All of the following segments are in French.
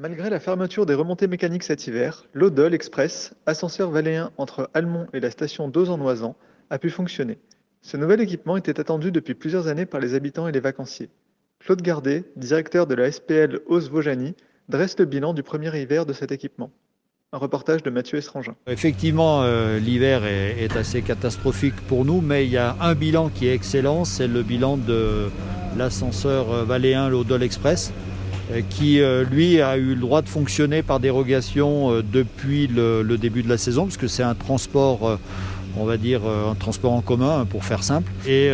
Malgré la fermeture des remontées mécaniques cet hiver, l'Odol Express, ascenseur valéen entre Almont et la station d'Auz-en-Oisans, a pu fonctionner. Ce nouvel équipement était attendu depuis plusieurs années par les habitants et les vacanciers. Claude Gardet, directeur de la SPL Ose-Vaujany, dresse le bilan du premier hiver de cet équipement. Un reportage de Mathieu Estrangin. Effectivement, euh, l'hiver est, est, assez catastrophique pour nous, mais il y a un bilan qui est excellent, c'est le bilan de l'ascenseur valéen, l'Odol Express, qui euh, lui a eu le droit de fonctionner par dérogation euh, depuis le, début de la saison, puisque c'est un transport, on va dire, un transport en commun, pour faire simple, et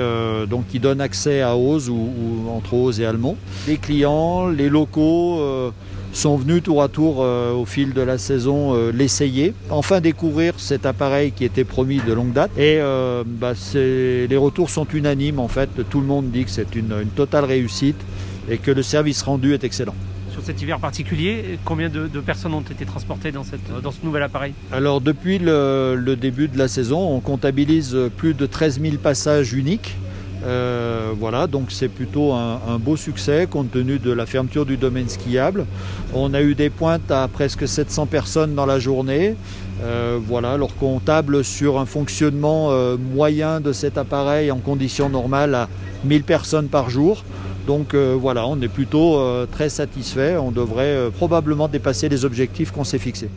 donc qui donne accès à Ose ou, entre Ose et Almont. Les clients, les locaux sont venus tour à tour euh, au fil de la saison euh, l'essayer, enfin découvrir cet appareil qui était promis de longue date. Et euh, bah, les retours sont unanimes en fait, tout le monde dit que c'est une, totale réussite et que le service rendu est excellent. Sur cet hiver particulier, combien de, de personnes ont été transportées dans, cette, dans, ce nouvel appareil? Alors depuis le, le début de la saison, on comptabilise plus de 13 000 passages uniques. Euh, voilà, donc c'est plutôt un, un, beau succès compte tenu de la fermeture du domaine skiable. On a eu des pointes à presque 700 personnes dans la journée. Euh, voilà, alors qu'on table sur un fonctionnement euh, moyen de cet appareil en conditions normales à 1000 personnes par jour. Donc euh, voilà, on est plutôt euh, très satisfait. On devrait euh, probablement dépasser les objectifs qu'on s'est fixés.